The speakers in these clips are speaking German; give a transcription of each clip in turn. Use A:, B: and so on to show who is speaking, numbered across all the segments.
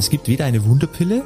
A: Es gibt weder eine Wunderpille,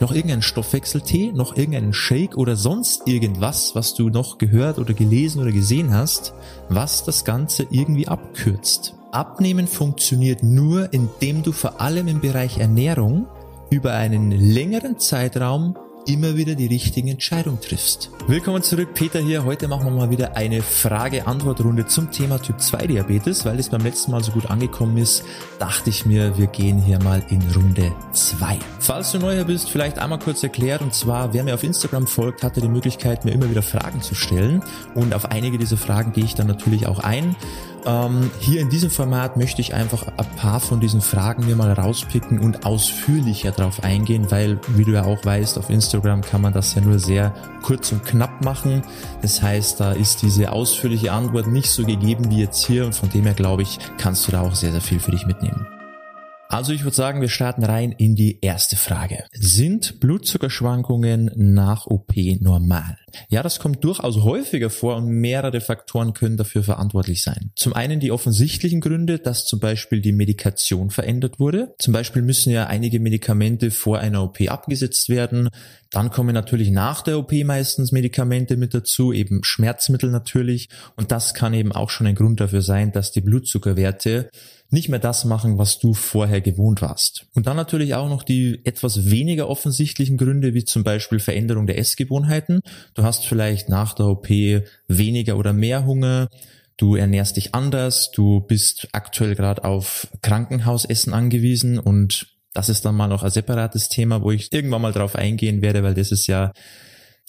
A: noch irgendeinen Stoffwechseltee, noch irgendeinen Shake oder sonst irgendwas, was du noch gehört oder gelesen oder gesehen hast, was das Ganze irgendwie abkürzt. Abnehmen funktioniert nur, indem du vor allem im Bereich Ernährung über einen längeren Zeitraum immer wieder die richtigen Entscheidungen triffst. Willkommen zurück, Peter hier. Heute machen wir mal wieder eine Frage-Antwort-Runde zum Thema Typ 2 Diabetes. Weil es beim letzten Mal so gut angekommen ist, dachte ich mir, wir gehen hier mal in Runde 2. Falls du neuer bist, vielleicht einmal kurz erklärt. Und zwar, wer mir auf Instagram folgt, hatte die Möglichkeit, mir immer wieder Fragen zu stellen. Und auf einige dieser Fragen gehe ich dann natürlich auch ein. Ähm, hier in diesem Format möchte ich einfach ein paar von diesen Fragen mir mal rauspicken und ausführlicher darauf eingehen, weil, wie du ja auch weißt, auf Instagram kann man das ja nur sehr kurz und knapp machen. Das heißt, da ist diese ausführliche Antwort nicht so gegeben wie jetzt hier und von dem her glaube ich, kannst du da auch sehr, sehr viel für dich mitnehmen. Also ich würde sagen, wir starten rein in die erste Frage. Sind Blutzuckerschwankungen nach OP normal? Ja, das kommt durchaus häufiger vor und mehrere Faktoren können dafür verantwortlich sein. Zum einen die offensichtlichen Gründe, dass zum Beispiel die Medikation verändert wurde. Zum Beispiel müssen ja einige Medikamente vor einer OP abgesetzt werden. Dann kommen natürlich nach der OP meistens Medikamente mit dazu, eben Schmerzmittel natürlich. Und das kann eben auch schon ein Grund dafür sein, dass die Blutzuckerwerte nicht mehr das machen, was du vorher gewohnt warst. Und dann natürlich auch noch die etwas weniger offensichtlichen Gründe, wie zum Beispiel Veränderung der Essgewohnheiten. Du hast vielleicht nach der OP weniger oder mehr Hunger. Du ernährst dich anders, du bist aktuell gerade auf Krankenhausessen angewiesen und das ist dann mal noch ein separates Thema, wo ich irgendwann mal drauf eingehen werde, weil das ist ja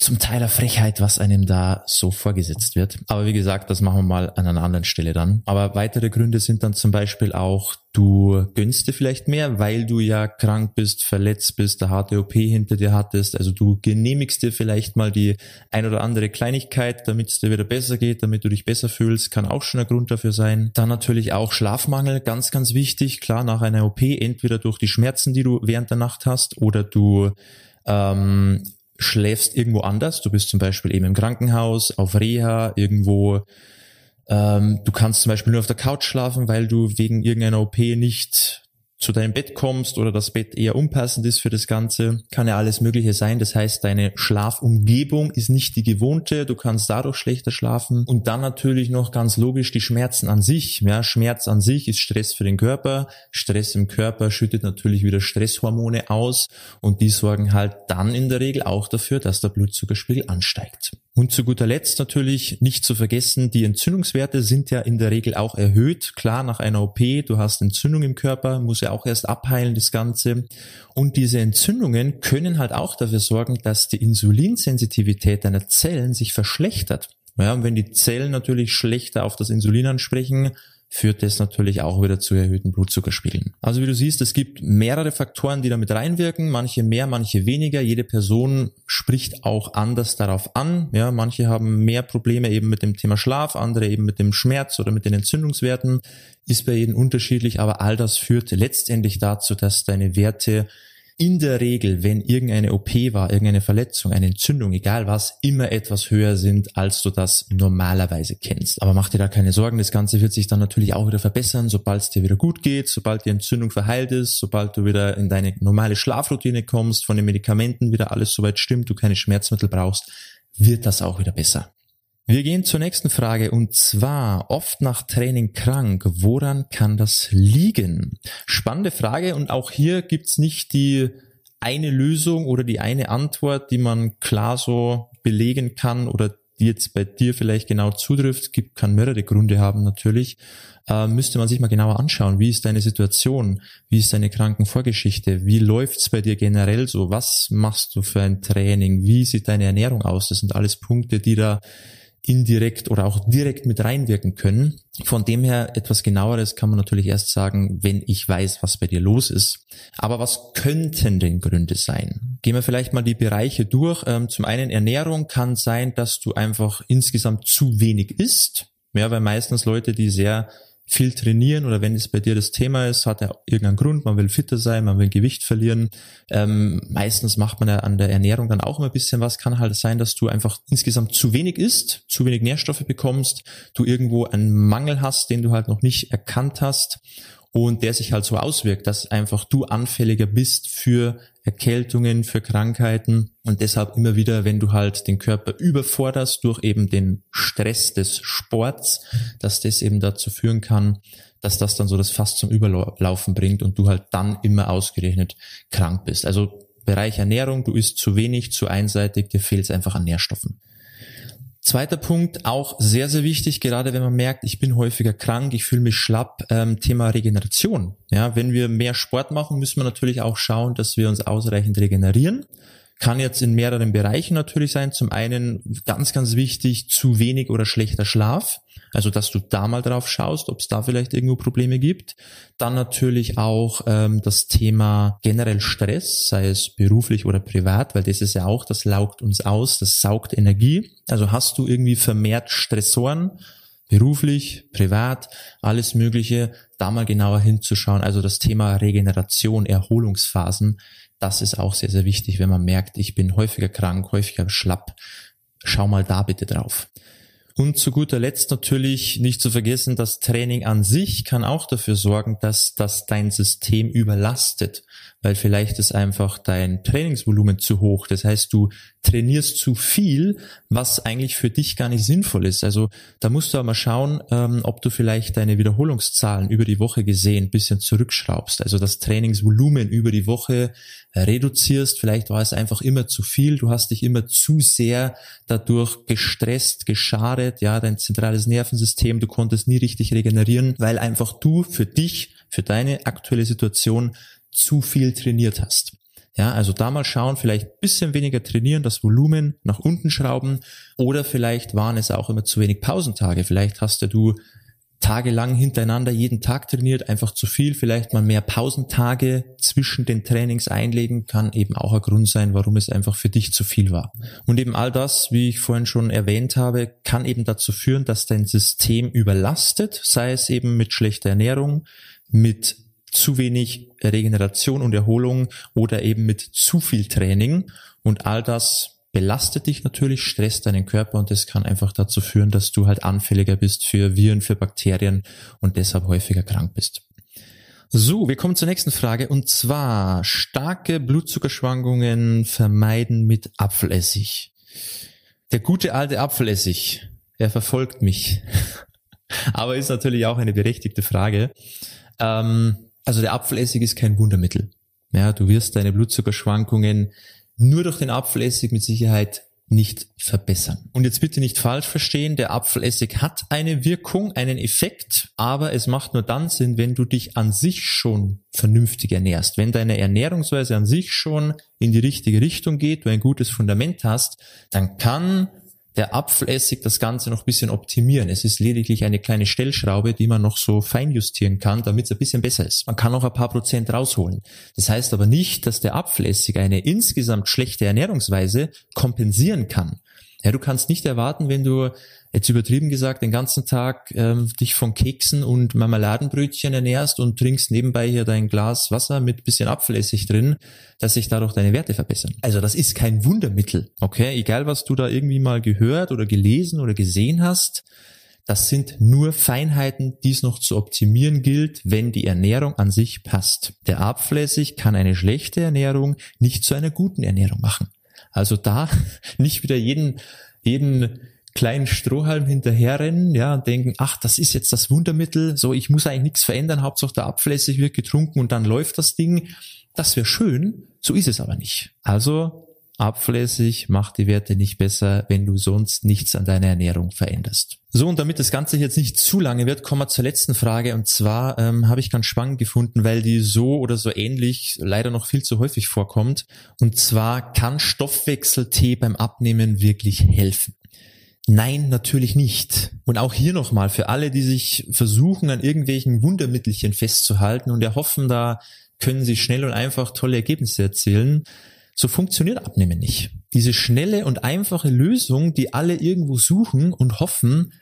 A: zum Teil der Frechheit, was einem da so vorgesetzt wird. Aber wie gesagt, das machen wir mal an einer anderen Stelle dann. Aber weitere Gründe sind dann zum Beispiel auch, du gönnst dir vielleicht mehr, weil du ja krank bist, verletzt bist, eine harte OP hinter dir hattest. Also du genehmigst dir vielleicht mal die ein oder andere Kleinigkeit, damit es dir wieder besser geht, damit du dich besser fühlst, kann auch schon ein Grund dafür sein. Dann natürlich auch Schlafmangel, ganz, ganz wichtig. Klar, nach einer OP, entweder durch die Schmerzen, die du während der Nacht hast, oder du ähm, schläfst irgendwo anders. Du bist zum Beispiel eben im Krankenhaus, auf Reha, irgendwo. Ähm, du kannst zum Beispiel nur auf der Couch schlafen, weil du wegen irgendeiner OP nicht zu deinem Bett kommst oder das Bett eher unpassend ist für das Ganze, kann ja alles Mögliche sein. Das heißt, deine Schlafumgebung ist nicht die gewohnte, du kannst dadurch schlechter schlafen. Und dann natürlich noch ganz logisch die Schmerzen an sich. Ja, Schmerz an sich ist Stress für den Körper. Stress im Körper schüttet natürlich wieder Stresshormone aus und die sorgen halt dann in der Regel auch dafür, dass der Blutzuckerspiegel ansteigt. Und zu guter Letzt natürlich nicht zu vergessen, die Entzündungswerte sind ja in der Regel auch erhöht. Klar, nach einer OP, du hast Entzündung im Körper, muss ja auch erst abheilen, das Ganze. Und diese Entzündungen können halt auch dafür sorgen, dass die Insulinsensitivität deiner Zellen sich verschlechtert. Ja, und wenn die Zellen natürlich schlechter auf das Insulin ansprechen, führt das natürlich auch wieder zu erhöhten Blutzuckerspiegeln. Also wie du siehst, es gibt mehrere Faktoren, die damit reinwirken, manche mehr, manche weniger. Jede Person spricht auch anders darauf an. Ja, manche haben mehr Probleme eben mit dem Thema Schlaf, andere eben mit dem Schmerz oder mit den Entzündungswerten. Ist bei jedem unterschiedlich, aber all das führt letztendlich dazu, dass deine Werte in der Regel, wenn irgendeine OP war, irgendeine Verletzung, eine Entzündung, egal was, immer etwas höher sind, als du das normalerweise kennst. Aber mach dir da keine Sorgen, das Ganze wird sich dann natürlich auch wieder verbessern, sobald es dir wieder gut geht, sobald die Entzündung verheilt ist, sobald du wieder in deine normale Schlafroutine kommst, von den Medikamenten wieder alles soweit stimmt, du keine Schmerzmittel brauchst, wird das auch wieder besser. Wir gehen zur nächsten Frage und zwar oft nach Training krank. Woran kann das liegen? Spannende Frage und auch hier gibt's nicht die eine Lösung oder die eine Antwort, die man klar so belegen kann oder die jetzt bei dir vielleicht genau zutrifft, gibt, kann mehrere Gründe haben natürlich, äh, müsste man sich mal genauer anschauen. Wie ist deine Situation? Wie ist deine Krankenvorgeschichte? Wie läuft's bei dir generell so? Was machst du für ein Training? Wie sieht deine Ernährung aus? Das sind alles Punkte, die da indirekt oder auch direkt mit reinwirken können. Von dem her etwas genaueres kann man natürlich erst sagen, wenn ich weiß, was bei dir los ist. Aber was könnten denn Gründe sein? Gehen wir vielleicht mal die Bereiche durch. Ähm, zum einen Ernährung kann sein, dass du einfach insgesamt zu wenig isst. Ja, weil meistens Leute, die sehr viel trainieren oder wenn es bei dir das Thema ist, hat er irgendeinen Grund, man will fitter sein, man will Gewicht verlieren. Ähm, meistens macht man ja an der Ernährung dann auch immer ein bisschen was. Kann halt sein, dass du einfach insgesamt zu wenig isst, zu wenig Nährstoffe bekommst, du irgendwo einen Mangel hast, den du halt noch nicht erkannt hast und der sich halt so auswirkt, dass einfach du anfälliger bist für Erkältungen, für Krankheiten und deshalb immer wieder, wenn du halt den Körper überforderst durch eben den Stress des Sports, dass das eben dazu führen kann, dass das dann so das Fass zum Überlaufen bringt und du halt dann immer ausgerechnet krank bist. Also Bereich Ernährung, du isst zu wenig, zu einseitig, dir fehlt es einfach an Nährstoffen. Zweiter Punkt, auch sehr, sehr wichtig, gerade wenn man merkt, ich bin häufiger krank, ich fühle mich schlapp, ähm, Thema Regeneration. Ja, wenn wir mehr Sport machen, müssen wir natürlich auch schauen, dass wir uns ausreichend regenerieren. Kann jetzt in mehreren Bereichen natürlich sein. Zum einen ganz, ganz wichtig, zu wenig oder schlechter Schlaf. Also, dass du da mal drauf schaust, ob es da vielleicht irgendwo Probleme gibt. Dann natürlich auch ähm, das Thema generell Stress, sei es beruflich oder privat, weil das ist ja auch, das laugt uns aus, das saugt Energie. Also hast du irgendwie vermehrt Stressoren, beruflich, privat, alles Mögliche, da mal genauer hinzuschauen. Also das Thema Regeneration, Erholungsphasen das ist auch sehr, sehr wichtig, wenn man merkt, ich bin häufiger krank, häufiger schlapp. Schau mal da bitte drauf. Und zu guter Letzt natürlich nicht zu vergessen, das Training an sich kann auch dafür sorgen, dass das dein System überlastet weil vielleicht ist einfach dein Trainingsvolumen zu hoch. Das heißt, du trainierst zu viel, was eigentlich für dich gar nicht sinnvoll ist. Also da musst du aber mal schauen, ähm, ob du vielleicht deine Wiederholungszahlen über die Woche gesehen bisschen zurückschraubst. Also das Trainingsvolumen über die Woche reduzierst. Vielleicht war es einfach immer zu viel. Du hast dich immer zu sehr dadurch gestresst, geschadet. Ja, dein zentrales Nervensystem, du konntest nie richtig regenerieren, weil einfach du für dich, für deine aktuelle Situation zu viel trainiert hast. Ja, also da mal schauen, vielleicht bisschen weniger trainieren, das Volumen nach unten schrauben oder vielleicht waren es auch immer zu wenig Pausentage. Vielleicht hast ja du tagelang hintereinander jeden Tag trainiert, einfach zu viel, vielleicht mal mehr Pausentage zwischen den Trainings einlegen, kann eben auch ein Grund sein, warum es einfach für dich zu viel war. Und eben all das, wie ich vorhin schon erwähnt habe, kann eben dazu führen, dass dein System überlastet, sei es eben mit schlechter Ernährung, mit zu wenig Regeneration und Erholung oder eben mit zu viel Training und all das belastet dich natürlich, stresst deinen Körper und das kann einfach dazu führen, dass du halt anfälliger bist für Viren, für Bakterien und deshalb häufiger krank bist. So, wir kommen zur nächsten Frage und zwar starke Blutzuckerschwankungen vermeiden mit Apfelessig. Der gute alte Apfelessig, er verfolgt mich. Aber ist natürlich auch eine berechtigte Frage. Ähm, also der Apfelessig ist kein Wundermittel. Ja, du wirst deine Blutzuckerschwankungen nur durch den Apfelessig mit Sicherheit nicht verbessern. Und jetzt bitte nicht falsch verstehen, der Apfelessig hat eine Wirkung, einen Effekt, aber es macht nur dann Sinn, wenn du dich an sich schon vernünftig ernährst. Wenn deine Ernährungsweise an sich schon in die richtige Richtung geht, du ein gutes Fundament hast, dann kann der Apfelessig das Ganze noch ein bisschen optimieren. Es ist lediglich eine kleine Stellschraube, die man noch so fein justieren kann, damit es ein bisschen besser ist. Man kann noch ein paar Prozent rausholen. Das heißt aber nicht, dass der Apfelessig eine insgesamt schlechte Ernährungsweise kompensieren kann. Ja, du kannst nicht erwarten, wenn du jetzt übertrieben gesagt den ganzen Tag ähm, dich von Keksen und Marmeladenbrötchen ernährst und trinkst nebenbei hier dein Glas Wasser mit bisschen Apfelessig drin, dass sich dadurch deine Werte verbessern. Also das ist kein Wundermittel, okay? Egal was du da irgendwie mal gehört oder gelesen oder gesehen hast, das sind nur Feinheiten, die es noch zu optimieren gilt, wenn die Ernährung an sich passt. Der Apfelessig kann eine schlechte Ernährung nicht zu einer guten Ernährung machen. Also da nicht wieder jeden, jeden kleinen Strohhalm hinterherrennen, ja, und denken, ach, das ist jetzt das Wundermittel, so, ich muss eigentlich nichts verändern, Hauptsache der Abflässig wird getrunken und dann läuft das Ding. Das wäre schön, so ist es aber nicht. Also abflässig macht die Werte nicht besser, wenn du sonst nichts an deiner Ernährung veränderst. So, und damit das Ganze jetzt nicht zu lange wird, kommen wir zur letzten Frage. Und zwar ähm, habe ich ganz spannend gefunden, weil die so oder so ähnlich leider noch viel zu häufig vorkommt. Und zwar, kann Stoffwechseltee beim Abnehmen wirklich helfen? Nein, natürlich nicht. Und auch hier nochmal für alle, die sich versuchen, an irgendwelchen Wundermittelchen festzuhalten und erhoffen, da können sie schnell und einfach tolle Ergebnisse erzielen. So funktioniert Abnehmen nicht. Diese schnelle und einfache Lösung, die alle irgendwo suchen und hoffen,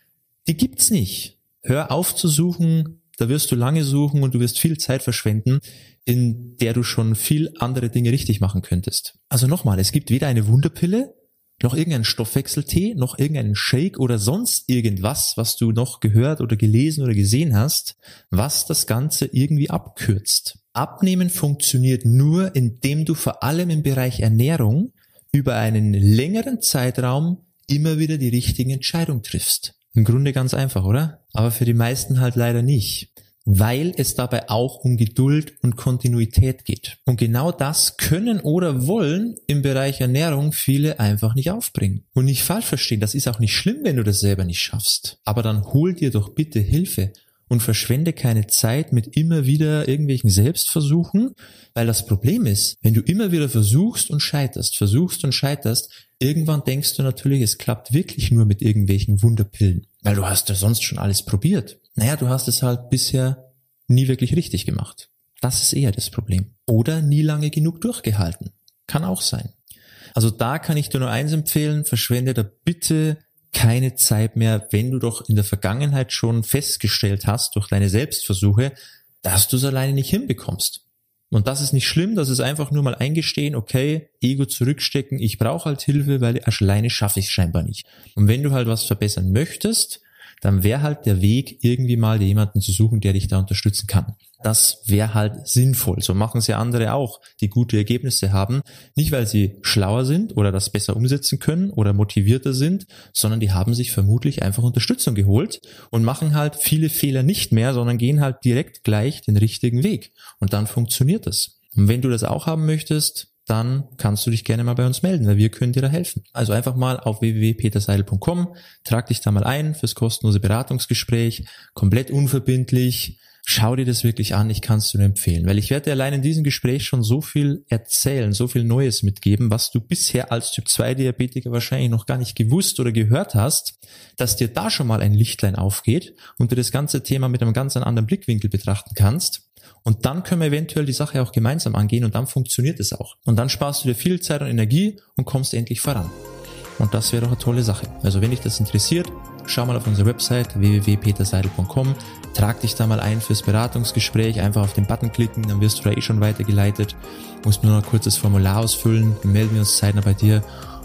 A: die gibt's nicht. Hör auf zu suchen, da wirst du lange suchen und du wirst viel Zeit verschwenden, in der du schon viel andere Dinge richtig machen könntest. Also nochmal, es gibt weder eine Wunderpille noch irgendeinen Stoffwechseltee, noch irgendeinen Shake oder sonst irgendwas, was du noch gehört oder gelesen oder gesehen hast, was das Ganze irgendwie abkürzt. Abnehmen funktioniert nur, indem du vor allem im Bereich Ernährung über einen längeren Zeitraum immer wieder die richtigen Entscheidungen triffst. Im Grunde ganz einfach, oder? Aber für die meisten halt leider nicht weil es dabei auch um Geduld und Kontinuität geht. Und genau das können oder wollen im Bereich Ernährung viele einfach nicht aufbringen. Und nicht falsch verstehen, das ist auch nicht schlimm, wenn du das selber nicht schaffst. Aber dann hol dir doch bitte Hilfe und verschwende keine Zeit mit immer wieder irgendwelchen Selbstversuchen, weil das Problem ist, wenn du immer wieder versuchst und scheiterst, versuchst und scheiterst, irgendwann denkst du natürlich, es klappt wirklich nur mit irgendwelchen Wunderpillen, weil du hast ja sonst schon alles probiert naja, du hast es halt bisher nie wirklich richtig gemacht. Das ist eher das Problem. Oder nie lange genug durchgehalten. Kann auch sein. Also da kann ich dir nur eins empfehlen, verschwende da bitte keine Zeit mehr, wenn du doch in der Vergangenheit schon festgestellt hast durch deine Selbstversuche, dass du es alleine nicht hinbekommst. Und das ist nicht schlimm, das ist einfach nur mal eingestehen, okay, Ego zurückstecken, ich brauche halt Hilfe, weil alleine schaffe ich es scheinbar nicht. Und wenn du halt was verbessern möchtest, dann wäre halt der Weg, irgendwie mal jemanden zu suchen, der dich da unterstützen kann. Das wäre halt sinnvoll. So machen sie andere auch, die gute Ergebnisse haben. Nicht, weil sie schlauer sind oder das besser umsetzen können oder motivierter sind, sondern die haben sich vermutlich einfach Unterstützung geholt und machen halt viele Fehler nicht mehr, sondern gehen halt direkt gleich den richtigen Weg. Und dann funktioniert das. Und wenn du das auch haben möchtest, dann kannst du dich gerne mal bei uns melden, weil wir können dir da helfen. Also einfach mal auf www.peterseidel.com, trag dich da mal ein fürs kostenlose Beratungsgespräch, komplett unverbindlich. Schau dir das wirklich an, ich kann es dir nur empfehlen, weil ich werde dir allein in diesem Gespräch schon so viel erzählen, so viel Neues mitgeben, was du bisher als Typ 2 Diabetiker wahrscheinlich noch gar nicht gewusst oder gehört hast, dass dir da schon mal ein Lichtlein aufgeht und du das ganze Thema mit einem ganz anderen Blickwinkel betrachten kannst und dann können wir eventuell die Sache auch gemeinsam angehen und dann funktioniert es auch. Und dann sparst du dir viel Zeit und Energie und kommst endlich voran. Und das wäre doch eine tolle Sache. Also wenn dich das interessiert, schau mal auf unsere Website www.peterseidel.com, trag dich da mal ein fürs Beratungsgespräch, einfach auf den Button klicken, dann wirst du da eh schon weitergeleitet, musst nur noch ein kurzes Formular ausfüllen, melden wir uns zeitnah bei dir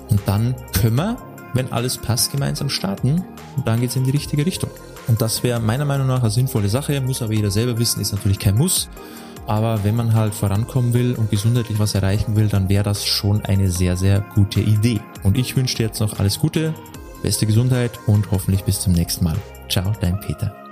A: und dann können wir, wenn alles passt, gemeinsam starten und dann geht's in die richtige Richtung. Und das wäre meiner Meinung nach eine sinnvolle Sache, muss aber jeder selber wissen, ist natürlich kein Muss. Aber wenn man halt vorankommen will und gesundheitlich was erreichen will, dann wäre das schon eine sehr, sehr gute Idee. Und ich wünsche dir jetzt noch alles Gute, beste Gesundheit und hoffentlich bis zum nächsten Mal. Ciao, dein Peter.